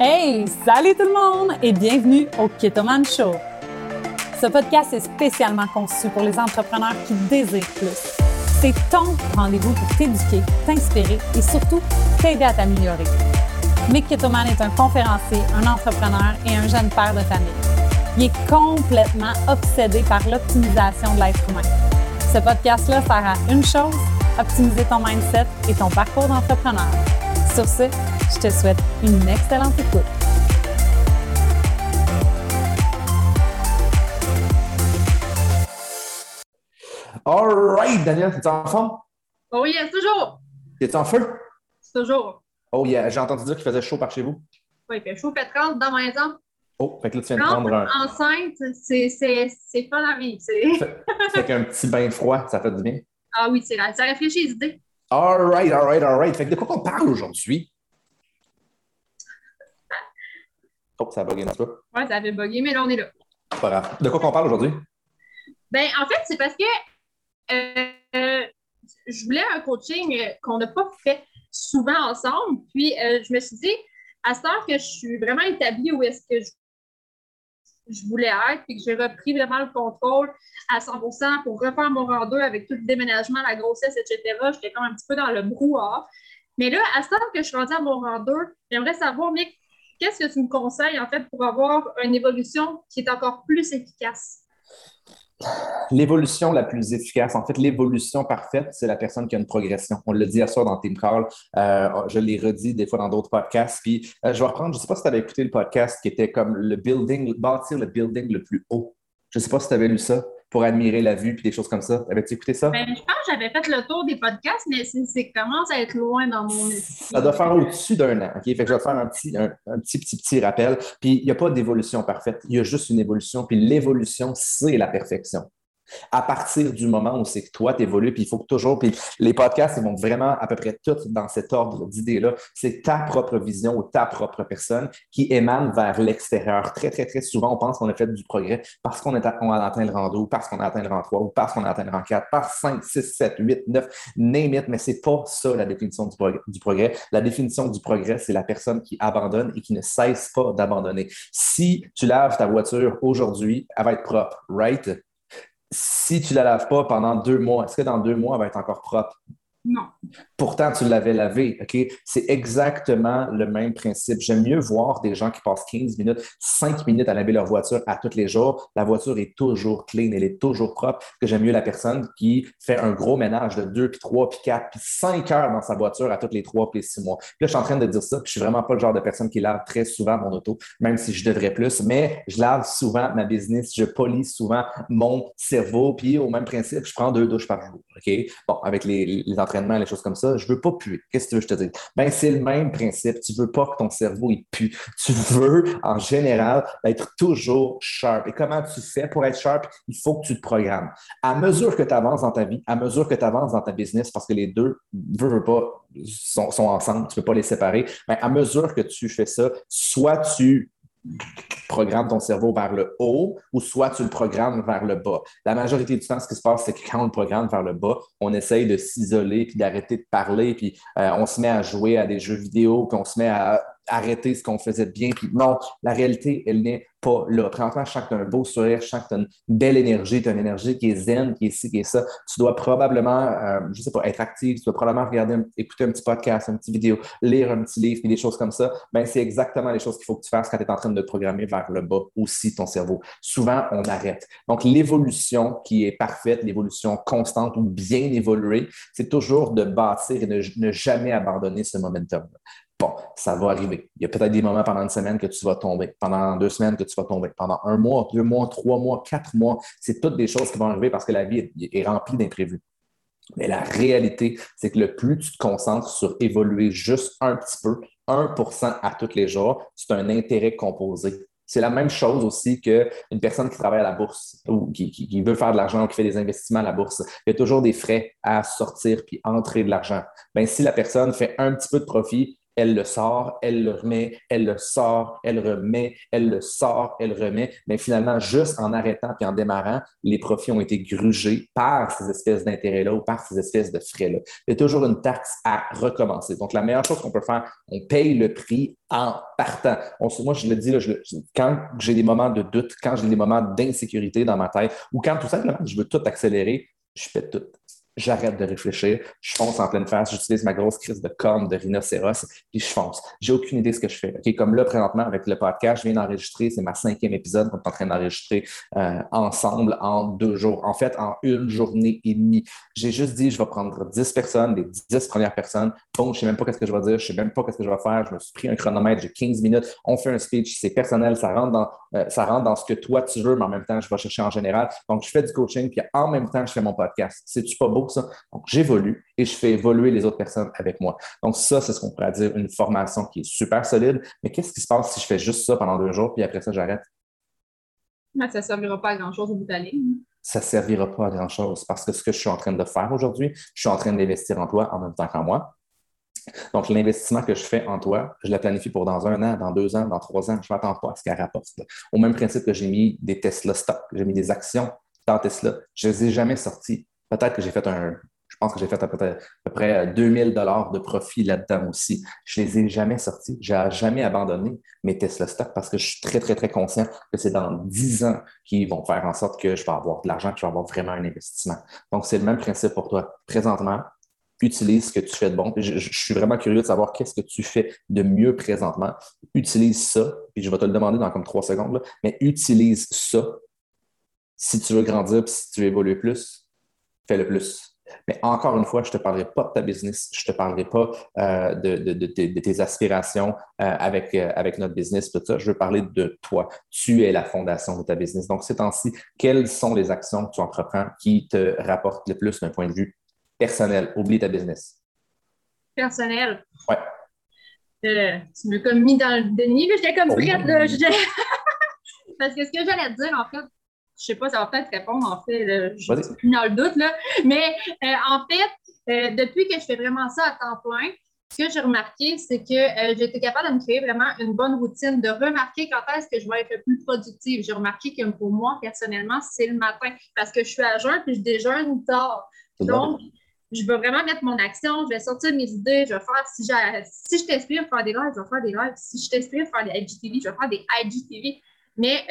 Hey, salut tout le monde et bienvenue au Ketoman Show. Ce podcast est spécialement conçu pour les entrepreneurs qui désirent plus. C'est ton rendez-vous pour t'éduquer, t'inspirer et surtout t'aider à t'améliorer. Mick Ketoman est un conférencier, un entrepreneur et un jeune père de famille. Il est complètement obsédé par l'optimisation de l'être humain. Ce podcast-là sert à une chose, optimiser ton mindset et ton parcours d'entrepreneur. Sur ce, je te souhaite une excellente écoute. All right, Daniel, t'es en forme? Oh yes, toujours! T'es en feu? Toujours. Oh yeah, j'ai entendu dire qu'il faisait chaud par chez vous. Oui, il fait chaud, fait 30 dans ma maison. Oh, fait que là, tu viens de 30 prendre un. enceinte, c'est c'est- c'est pas la vie. c'est- Fait, fait qu'un petit bain froid, ça fait du bien. Ah oui, c'est là. Ça réfléchit les idées. All right, all right, all right. Fait que de quoi on parle aujourd'hui? Oh, ça a bugué peu. Ouais, ça avait bugué, mais là, on est là. C'est pas grave. De quoi qu'on parle aujourd'hui? Ben, en fait, c'est parce que euh, euh, je voulais un coaching euh, qu'on n'a pas fait souvent ensemble. Puis, euh, je me suis dit, à ce temps que je suis vraiment établie où est-ce que je, je voulais être, puis que j'ai repris vraiment le contrôle à 100% pour refaire mon rang 2 avec tout le déménagement, la grossesse, etc. J'étais comme un petit peu dans le brouhaha. Mais là, à ce temps que je suis rendue à mon rang 2, j'aimerais savoir, Mick, qu'est-ce que tu me conseilles, en fait, pour avoir une évolution qui est encore plus efficace? L'évolution la plus efficace, en fait, l'évolution parfaite, c'est la personne qui a une progression. On l'a dit hier soir dans Team Call, euh, je l'ai redit des fois dans d'autres podcasts. Puis euh, je vais reprendre, je ne sais pas si tu avais écouté le podcast qui était comme le building, bâtir le building le plus haut. Je ne sais pas si tu avais lu ça pour admirer la vue puis des choses comme ça. Avais-tu écouté ça? Ben, je pense que j'avais fait le tour des podcasts, mais c'est commence à être loin dans mon. Ça doit faire au-dessus d'un an. OK? Fait que je vais te faire un petit, un, un petit, petit, petit rappel. Puis il n'y a pas d'évolution parfaite. Il y a juste une évolution. Puis l'évolution, c'est la perfection. À partir du moment où c'est que toi, tu évolues, puis il faut que toujours, puis les podcasts, ils vont vraiment à peu près tous dans cet ordre d'idées-là. C'est ta propre vision ou ta propre personne qui émane vers l'extérieur. Très, très, très souvent, on pense qu'on a fait du progrès parce qu'on a, atteint le rang 2, ou parce qu'on a atteint le rang 3, ou parce qu'on a atteint le rang 4, par 5, 6, 7, 8, 9, name it, mais c'est pas ça la définition du du progrès. La définition du progrès, c'est la personne qui abandonne et qui ne cesse pas d'abandonner. Si tu laves ta voiture aujourd'hui, elle va être propre, right? Si tu la laves pas pendant deux mois, est-ce que dans deux mois, elle va être encore propre? Non. Pourtant, tu l'avais lavé, OK? C'est exactement le même principe. J'aime mieux voir des gens qui passent 15 minutes, 5 minutes à laver leur voiture à tous les jours. La voiture est toujours clean, elle est toujours propre. Que j'aime mieux la personne qui fait un gros ménage de 2, puis 3, puis 4, puis 5 heures dans sa voiture à tous les 3, puis les 6 mois. Puis là, je suis en train de dire ça, puis je suis vraiment pas le genre de personne qui lave très souvent mon auto, même si je devrais plus, mais je lave souvent ma business, je polis souvent mon cerveau, puis au même principe, je prends deux douches par jour, OK? Bon, avec les, les entraînements, les choses comme ça, je veux pas puer. Qu'est-ce que tu veux que je te dise? Ben, c'est le même principe. Tu veux pas que ton cerveau, il pue. Tu veux, en général, être toujours sharp. Et comment tu fais pour être sharp? Il faut que tu te programmes. À mesure que tu avances dans ta vie, à mesure que tu avances dans ta business, parce que les deux, veux, veux pas, sont, ensemble, tu peux pas les séparer, mais à mesure que tu fais ça, soit tu programmes ton cerveau vers le haut ou soit tu le programmes vers le bas. La majorité du temps, ce qui se passe, c'est que quand on le programme vers le bas, on essaye de s'isoler puis d'arrêter de parler, puis euh, on se met à jouer à des jeux vidéo, puis on se met à arrêter ce qu'on faisait bien. Puis non, la réalité, elle n'est pas là. Présentement, je sens que tu un beau sourire, je une belle énergie, tu une énergie qui est zen, qui est ci, qui est ça. Tu dois probablement, euh, je sais pas, être actif, tu dois probablement regarder, écouter un petit podcast, une petite vidéo, lire un petit livre, puis des choses comme ça. Ben, c'est exactement les choses qu'il faut que tu fasses quand tu es en train de programmer vers le bas aussi, ton cerveau. Souvent, on arrête. Donc, l'évolution qui est parfaite, l'évolution constante ou bien évoluée, c'est toujours de bâtir et ne jamais abandonner ce momentum. Bon, ça va arriver. Il y a peut-être des moments pendant une semaine que tu vas tomber, pendant deux semaines que tu vas tomber, pendant un mois, deux mois, trois mois, quatre mois. C'est toutes des choses qui vont arriver parce que la vie est remplie d'imprévus. Mais la réalité, c'est que le plus tu te concentres sur évoluer juste un petit peu, 1% à tous les jours, c'est un intérêt composé. C'est la même chose aussi qu'une personne qui travaille à la bourse ou qui, veut faire de l'argent ou qui fait des investissements à la bourse. Il y a toujours des frais à sortir puis entrer de l'argent. Ben, si la personne fait un petit peu de profit, elle le sort, elle le remet, elle le sort, elle remet, elle le sort, elle remet. Mais finalement, juste en arrêtant puis en démarrant, les profits ont été grugés par ces espèces d'intérêts-là ou par ces espèces de frais-là. Il y a toujours une taxe à recommencer. Donc, la meilleure chose qu'on peut faire, on paye le prix en partant. moi, je le dis, là, quand j'ai des moments de doute, quand j'ai des moments d'insécurité dans ma tête, ou quand tout simplement je veux tout accélérer, je fais tout j'arrête de réfléchir, je fonce en pleine face, j'utilise ma grosse crise de corne de rhinocéros, puis je fonce. J'ai aucune idée de ce que je fais. Comme là, présentement, avec le podcast, je viens d'enregistrer, c'est ma cinquième épisode qu'on est en train d'enregistrer euh, ensemble en deux jours. En fait, en une journée et demie. J'ai juste dit, je vais prendre dix personnes, les dix premières personnes. Bon, je sais même pas ce que je vais dire, je sais même pas ce que je vais faire. Je me suis pris un chronomètre, j'ai 15 minutes, on fait un speech, c'est personnel, ça rentre, dans, euh, ça rentre dans ce que toi tu veux, mais en même temps, je vais chercher en général. Donc, je fais du coaching, puis en même temps, je fais mon podcast. C'est-tu pas beau? Donc, j'évolue et je fais évoluer les autres personnes avec moi. Donc, ça, c'est ce qu'on pourrait dire une formation qui est super solide. Mais qu'est-ce qui se passe si je fais juste ça pendant deux jours, puis après ça, j'arrête? ça ne servira pas à grand-chose au bout de la Ça ne servira pas à grand-chose parce que ce que je suis en train de faire aujourd'hui, je suis en train d'investir en toi en même temps qu'en moi. Donc, l'investissement que je fais en toi, je le planifie pour dans un an, dans deux ans, dans trois ans. Je ne m'attends pas à ce qu'elle rapporte. Au même principe que j'ai mis des Tesla stock, j'ai mis des actions dans Tesla. Je ne les ai jamais sorties. Peut-être que j'ai fait un, je pense que j'ai fait à peu près, 2000 dollars de profit là-dedans aussi. Je ne les ai jamais sortis. Je n'ai jamais abandonné mes Tesla stock parce que je suis très, très, très conscient que c'est dans 10 ans qu'ils vont faire en sorte que je vais avoir de l'argent, que je vais avoir vraiment un investissement. Donc, c'est le même principe pour toi. Présentement, utilise ce que tu fais de bon. Je, je suis vraiment curieux de savoir qu'est-ce que tu fais de mieux présentement. Utilise ça, puis je vais te le demander dans comme trois secondes, mais utilise ça si tu veux grandir, si tu veux évoluer plus, fais le plus. Mais encore une fois, je ne te parlerai pas de ta business, je ne te parlerai pas euh, de, tes aspirations euh, avec, euh, avec notre business, tout ça. Je veux parler de toi. Tu es la fondation de ta business. Donc, ces temps-ci, quelles sont les actions que tu entreprends qui te rapportent le plus d'un point de vue personnel? Oublie ta business. Personnel? Oui. tu m'as comme mis dans le déni, j'étais comme prête. Là, Parce que ce que j'allais te dire, en fait, je sais pas, ça va peut-être répondre en fait, je suis plus dans le doute, là. mais euh, en fait, euh, depuis que je fais vraiment ça à temps plein, ce que j'ai remarqué, c'est que euh, j'ai été capable de me créer vraiment une bonne routine, de remarquer quand est-ce que je vais être le plus productive. J'ai remarqué que pour moi, personnellement, c'est le matin parce que je suis à jeun puis je déjeune tard. Donc, je vais vraiment mettre mon action, je vais sortir mes idées, je vais faire, si, si je t'inspire faire des lives, je vais faire des lives. Si je t'inspire faire des IGTV, je vais faire des IGTV. Mais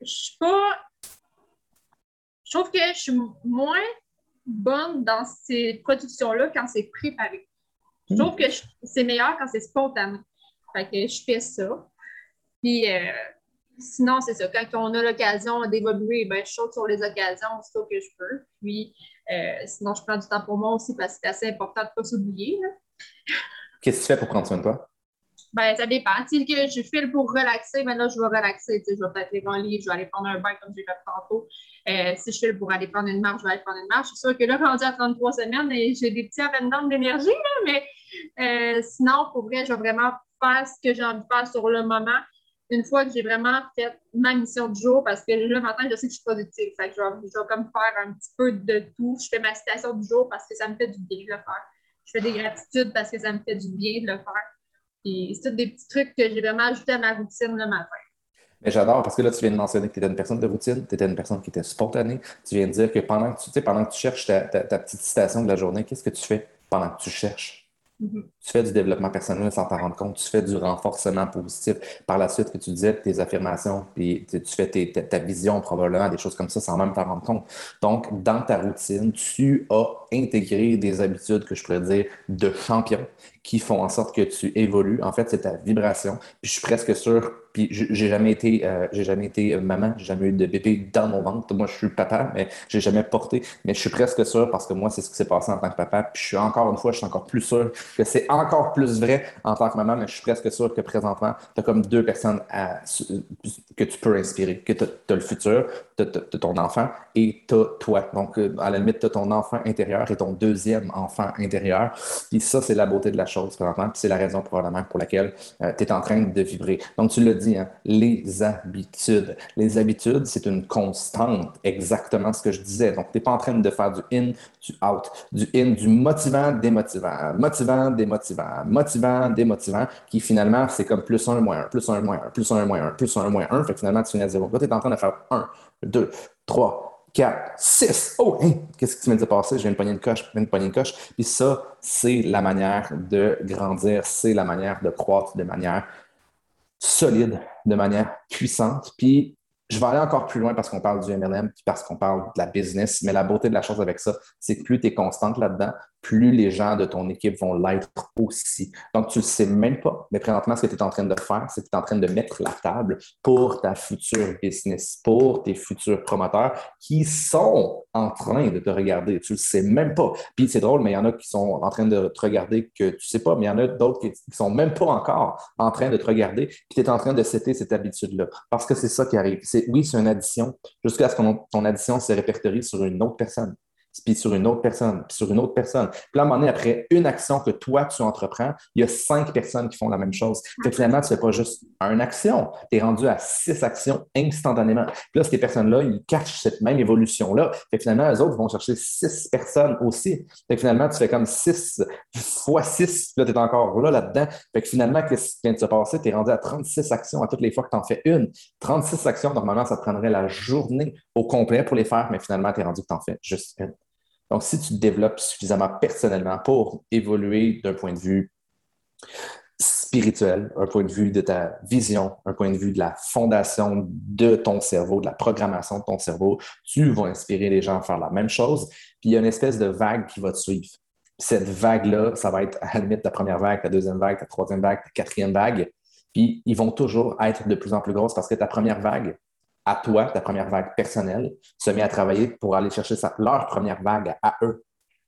je suis pas. Je trouve que je suis moins bonne dans ces productions-là quand c'est préparé. Je trouve que c'est meilleur quand c'est spontané. Fait que je fais ça. Puis euh, sinon, c'est ça. Quand on a l'occasion d'évoluer, ben, je saute sur les occasions aussitôt que je peux. Puis euh, sinon, je prends du temps pour moi aussi parce que c'est assez important de ne pas s'oublier. Qu'est-ce que tu fais pour prendre soin de toi? Ben, ça dépend. Si je file pour relaxer, ben là, je vais relaxer. Je vais peut-être lire un livre, je vais aller prendre un bain comme j'ai fait tantôt. Euh, si je file pour aller prendre une marche, je vais aller prendre une marche. C'est sûr que là, rendu à 33 semaines, j'ai des petits avènements d'énergie, mais euh, sinon, pour vrai, je vais vraiment faire ce que j'ai envie de faire sur le moment. Une fois que j'ai vraiment fait ma mission du jour, parce que le matin, je sais que je suis productive. Fait que je, vais, je vais comme faire un petit peu de tout. Je fais ma citation du jour parce que ça me fait du bien de le faire. Je fais des gratitudes parce que ça me fait du bien de le faire c'est des petits trucs que j'ai vraiment ajoutés à ma routine le matin. Mais j'adore parce que là, tu viens de mentionner que tu étais une personne de routine, tu étais une personne qui était spontanée. Tu viens de dire que pendant que tu, pendant que tu cherches ta, petite citation de la journée, qu'est-ce que tu fais pendant que tu cherches? Mm-hmm. Tu fais du développement personnel sans t'en rendre compte. Tu fais du renforcement positif. Par la suite, que tu disais tes affirmations, puis tu fais ta, vision probablement, des choses comme ça sans même t'en rendre compte. Donc, dans ta routine, tu as intégré des habitudes que je pourrais dire de champion qui font en sorte que tu évolues. En fait, c'est ta vibration. Puis je suis presque sûr puis j'ai jamais été, euh, j'ai jamais été maman, j'ai jamais eu de bébé dans mon ventre. Moi, je suis papa, mais j'ai jamais porté. Mais je suis presque sûr parce que moi, c'est ce qui s'est passé en tant que papa. Puis je suis encore une fois, je suis encore plus sûr que c'est encore plus vrai en tant que maman, mais je suis presque sûr que présentement, tu as comme deux personnes que tu peux inspirer, que tu as, le futur, tu as, ton enfant et tu as toi. Donc, euh, à la limite, tu as ton enfant intérieur et ton deuxième enfant intérieur. Puis ça, c'est la beauté de la chose chose présentement, c'est la raison probablement pour laquelle euh, tu es en train de vibrer. Donc, tu l'as dit, hein, les habitudes. Les habitudes, c'est une constante, exactement ce que je disais. Donc, tu n'es pas en train de faire du in, du out, du in, du motivant, démotivant, motivant, démotivant, motivant, démotivant, qui finalement, c'est comme plus un, moins un, plus un, moins un, plus un, moins un, plus un, moins un. Fait que finalement, tu finis à zéro. Là, tu es en train de faire un, deux, trois, 4, 6. Oh, qu'est-ce que tu viens de passer? Je viens de pogner une coche, je viens de pogner une coche. Puis ça, c'est la manière de grandir, c'est la manière de croître de manière solide, de manière puissante. Puis je vais aller encore plus loin parce qu'on parle du MLM, puis parce qu'on parle de la business, mais la beauté de la chose avec ça, c'est que plus tu es constante là-dedans, plus les gens de ton équipe vont l'être aussi. Donc, tu ne le sais même pas, mais présentement, ce que tu es en train de faire, c'est que tu es en train de mettre la table pour ta future business, pour tes futurs promoteurs qui sont en train de te regarder. Tu ne le sais même pas. Puis c'est drôle, mais il y en a qui sont en train de te regarder que tu ne sais pas, mais il y en a d'autres qui ne sont même pas encore en train de te regarder, puis tu es en train de citer cette habitude-là. Parce que c'est ça qui arrive. Oui, c'est une addition, jusqu'à ce que ton addition se répertorie sur une autre personne puis sur une autre personne, puis sur une autre personne. Puis là, à un moment donné, après une action que toi, tu entreprends, il y a cinq personnes qui font la même chose. Fait que finalement, tu ne fais pas juste une action, tu es rendu à six actions instantanément. Puis là, ces personnes-là, ils cachent cette même évolution-là. Fait que finalement, les autres vont chercher six personnes aussi. Fait que finalement, tu fais comme six fois six, puis là, tu es encore là, là-dedans. Fait finalement, qu'est-ce qui vient de se passer? Tu es rendu à 36 actions à toutes les fois que tu en fais une. 36 actions, normalement, ça te prendrait la journée au complet pour les faire, mais finalement, tu es rendu que tu en fais juste une. Donc, si tu te développes suffisamment personnellement pour évoluer d'un point de vue spirituel, un point de vue de ta vision, un point de vue de la fondation de ton cerveau, de la programmation de ton cerveau, tu vas inspirer les gens à faire la même chose. Puis il y a une espèce de vague qui va te suivre. Cette vague-là, ça va être à la limite ta première vague, ta deuxième vague, ta troisième vague, ta quatrième vague. Puis ils vont toujours être de plus en plus grosses parce que ta première vague, à toi, ta première vague personnelle, se met à travailler pour aller chercher leur première vague à eux.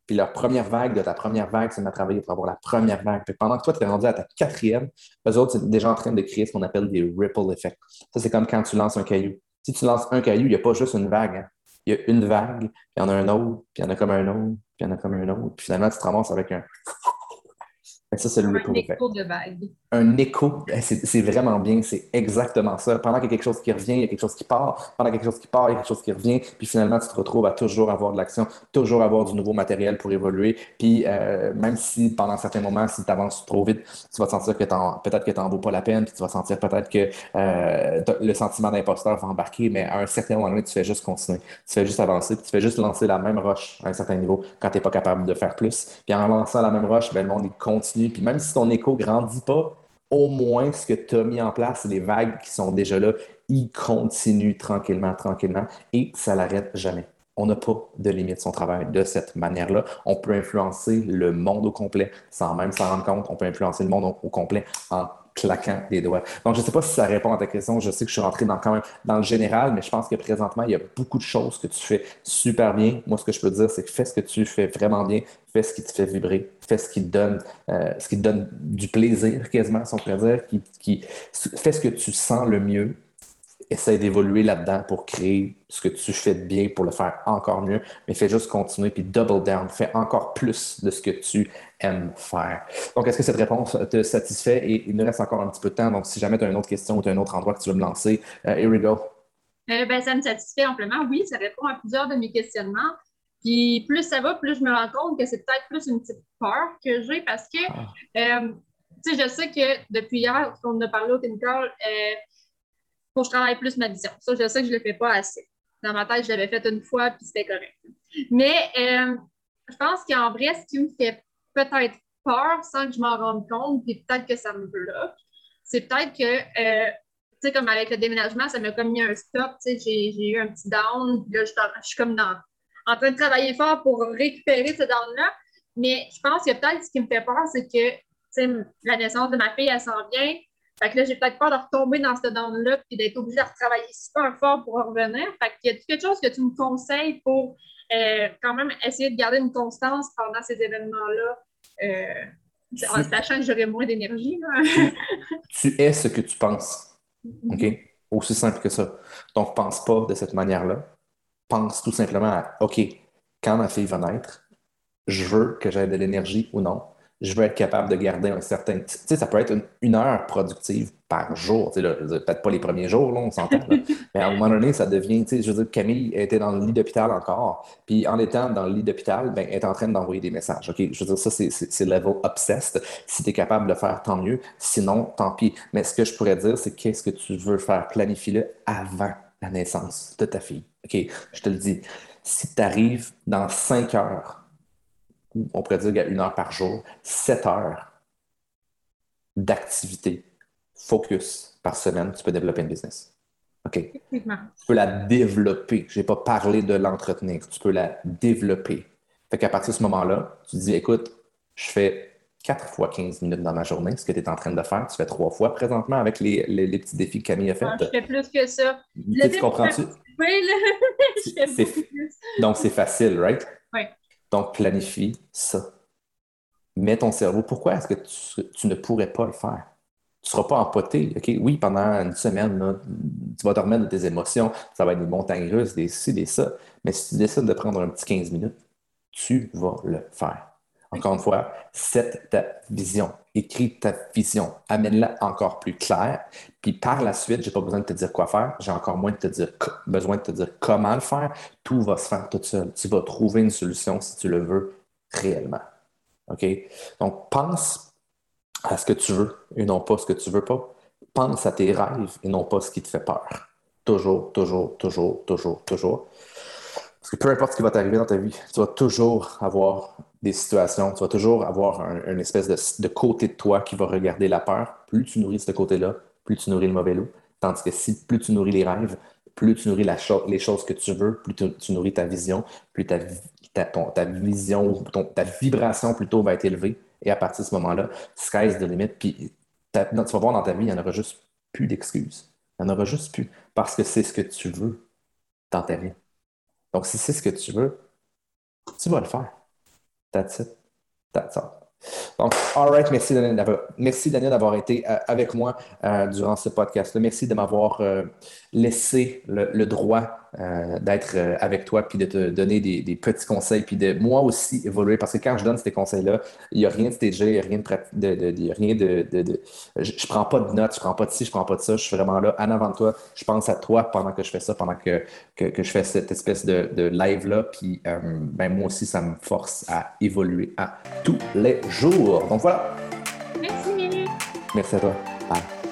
Puis leur première vague de ta première vague se met à travailler pour avoir la première vague. Puis pendant que toi, tu es rendu à ta quatrième, eux autres, c'est déjà en train de créer ce qu'on appelle des ripple effects. Ça, c'est comme quand tu lances un caillou. Si tu lances un caillou, il n'y a pas juste une vague. Hein. Il y a une vague, puis il y en a un autre, puis il y en a comme un autre, puis il y en a comme un autre. Puis finalement, tu te ramasses avec un ça, c'est le Un écho de vague. Un écho, c'est vraiment bien, c'est exactement ça. Pendant qu'il y a quelque chose qui revient, il y a quelque chose qui part. Pendant qu'il y a quelque chose qui part, il y a quelque chose qui revient. Puis finalement, tu te retrouves à toujours avoir de l'action, toujours avoir du nouveau matériel pour évoluer. Puis euh, même si pendant certains moments, si tu avances trop vite, tu vas te sentir que peut-être que tu n'en vaut pas la peine, puis tu vas sentir peut-être que euh, le sentiment d'imposteur va embarquer, mais à un certain moment donné, tu fais juste continuer. Tu fais juste avancer, puis tu fais juste lancer la même roche à un certain niveau quand tu n'es pas capable de faire plus. Puis en lançant la même roche, ben, le monde il continue puis même si ton écho ne grandit pas, au moins ce que tu as mis en place, les vagues qui sont déjà là, ils continuent tranquillement, tranquillement, et ça l'arrête jamais. On n'a pas de limite son travail de cette manière-là. On peut influencer le monde au complet sans même s'en rendre compte. On peut influencer le monde au complet en claquant des doigts. Donc, je ne sais pas si ça répond à ta question. Je sais que je suis rentré dans, quand même dans le général, mais je pense que présentement, il y a beaucoup de choses que tu fais super bien. Moi, ce que je peux dire, c'est que fais ce que tu fais vraiment bien, fais ce qui te fait vibrer, fais ce qui te donne, euh, ce qui te donne du plaisir quasiment, si on pourrait dire, qui, qui, fais ce que tu sens le mieux, essaie d'évoluer là-dedans pour créer ce que tu fais de bien pour le faire encore mieux, mais fais juste continuer puis double down, fais encore plus de ce que tu faire. Donc, est-ce que cette réponse te satisfait? Et il nous reste encore un petit peu de temps, donc si jamais tu as une autre question ou tu as un autre endroit que tu veux me lancer, euh, here we go. Euh, ben, ça me satisfait amplement, oui, ça répond à plusieurs de mes questionnements. Puis plus ça va, plus je me rends compte que c'est peut-être plus une petite peur que j'ai parce que, ah. euh, tu sais, je sais que depuis hier, qu'on a parlé au Tincall, euh, faut que je travaille plus ma vision. Ça, je sais que je ne le fais pas assez. Dans ma tête, je l'avais fait une fois, puis c'était correct. Mais euh, je pense qu'en vrai, ce qui me fait peut-être peur sans que je m'en rende compte, puis peut-être que ça me bloque, c'est peut-être que, euh, tu sais, comme avec le déménagement, ça m'a comme mis un stop, tu sais, j'ai eu un petit down, là, je, suis comme en train de travailler fort pour récupérer ce down-là. Mais je pense que peut-être ce qui me fait peur, c'est que, tu sais, la naissance de ma fille, elle s'en vient, fait que là, j'ai peut-être peur de retomber dans ce down-là et d'être obligée de retravailler super fort pour revenir. Fait qu'il y a quelque chose que tu me conseilles pour euh, quand même essayer de garder une constance pendant ces événements-là, euh, en sachant que j'aurai moins d'énergie. tu, es ce que tu penses. OK? Aussi simple que ça. Donc, pense pas de cette manière-là. Pense tout simplement à OK, quand ma fille va naître, je veux que j'aie de l'énergie ou non je veux être capable de garder un certain. Tu sais, ça peut être une, heure productive par jour. Tu sais, peut-être pas les premiers jours, là, on s'entend. mais à un moment donné, ça devient. Tu sais, je veux dire, Camille était dans le lit d'hôpital encore. Puis en étant dans le lit d'hôpital, ben, elle est en train d'envoyer des messages. OK? Je veux dire, ça, c'est level obsessed. Si tu es capable de le faire, tant mieux. Sinon, tant pis. Mais ce que je pourrais dire, c'est qu'est-ce que tu veux faire? Planifie-le avant la naissance de ta fille. OK? Je te le dis. Si tu arrives dans cinq heures on pourrait dire qu'il y a une heure par jour, sept heures d'activité, focus par semaine, tu peux développer une business. OK? Tu peux la développer. Je n'ai pas parlé de l'entretenir. Tu peux la développer. Fait qu'à partir de ce moment-là, tu dis, écoute, je fais 4 fois 15 minutes dans ma journée, ce que tu es en train de faire. Tu fais trois fois présentement avec les, petits défis que Camille a fait. je fais plus que ça. tu comprends-tu? Oui, je fais beaucoup plus. Donc, c'est facile, right? Oui. Donc, planifie ça. Mets ton cerveau. Pourquoi est-ce que tu, ne pourrais pas le faire? Tu ne seras pas empoté. OK? Oui, pendant une semaine, tu vas te remettre de tes émotions. Ça va être des montagnes russes, des ci, des ça. Mais si tu décides de prendre un petit 15 minutes, tu vas le faire. Encore une fois, set ta vision, écris ta vision, amène-la encore plus claire. Puis par la suite, j'ai pas besoin de te dire quoi faire, j'ai encore moins de te dire, besoin de te dire comment le faire. Tout va se faire tout seul. Tu vas trouver une solution si tu le veux réellement. OK? Donc, pense à ce que tu veux et non pas ce que tu veux pas. Pense à tes rêves et non pas ce qui te fait peur. Toujours, toujours, toujours, toujours, toujours. Parce que peu importe ce qui va t'arriver dans ta vie, tu vas toujours avoir des situations, tu vas toujours avoir un, une espèce de, côté de toi qui va regarder la peur. Plus tu nourris ce côté-là, plus tu nourris le mauvais loup. Tandis que si plus tu nourris les rêves, plus tu nourris les choses que tu veux, plus tu, nourris ta vision, plus ta, ta, vision, ta vibration plutôt va être élevée. Et à partir de ce moment-là, sky's the limit. Puis tu vas voir dans ta vie, il n'y en aura juste plus d'excuses. Il n'y en aura juste plus. Parce que c'est ce que tu veux dans ta vie. Donc, si c'est ce que tu veux, tu vas le faire. That's it. That's all. Donc, all right, merci Daniel d'avoir, été euh, avec moi euh, durant ce podcast-là. Merci de m'avoir euh, laissé le, droit d'être avec toi puis de te donner des, petits conseils puis de moi aussi évoluer parce que quand je donne ces conseils-là, il n'y a rien de stagé, il n'y a rien de, de, rien de, je, ne prends pas de notes, je prends pas de ci, je prends pas de ça, je suis vraiment là en avant de toi. Je pense à toi pendant que je fais ça, pendant que, que, je fais cette espèce de, live-là. Puis ben, moi aussi, ça me force à évoluer à tous les jours. Donc voilà. Merci. Merci à toi. Bye.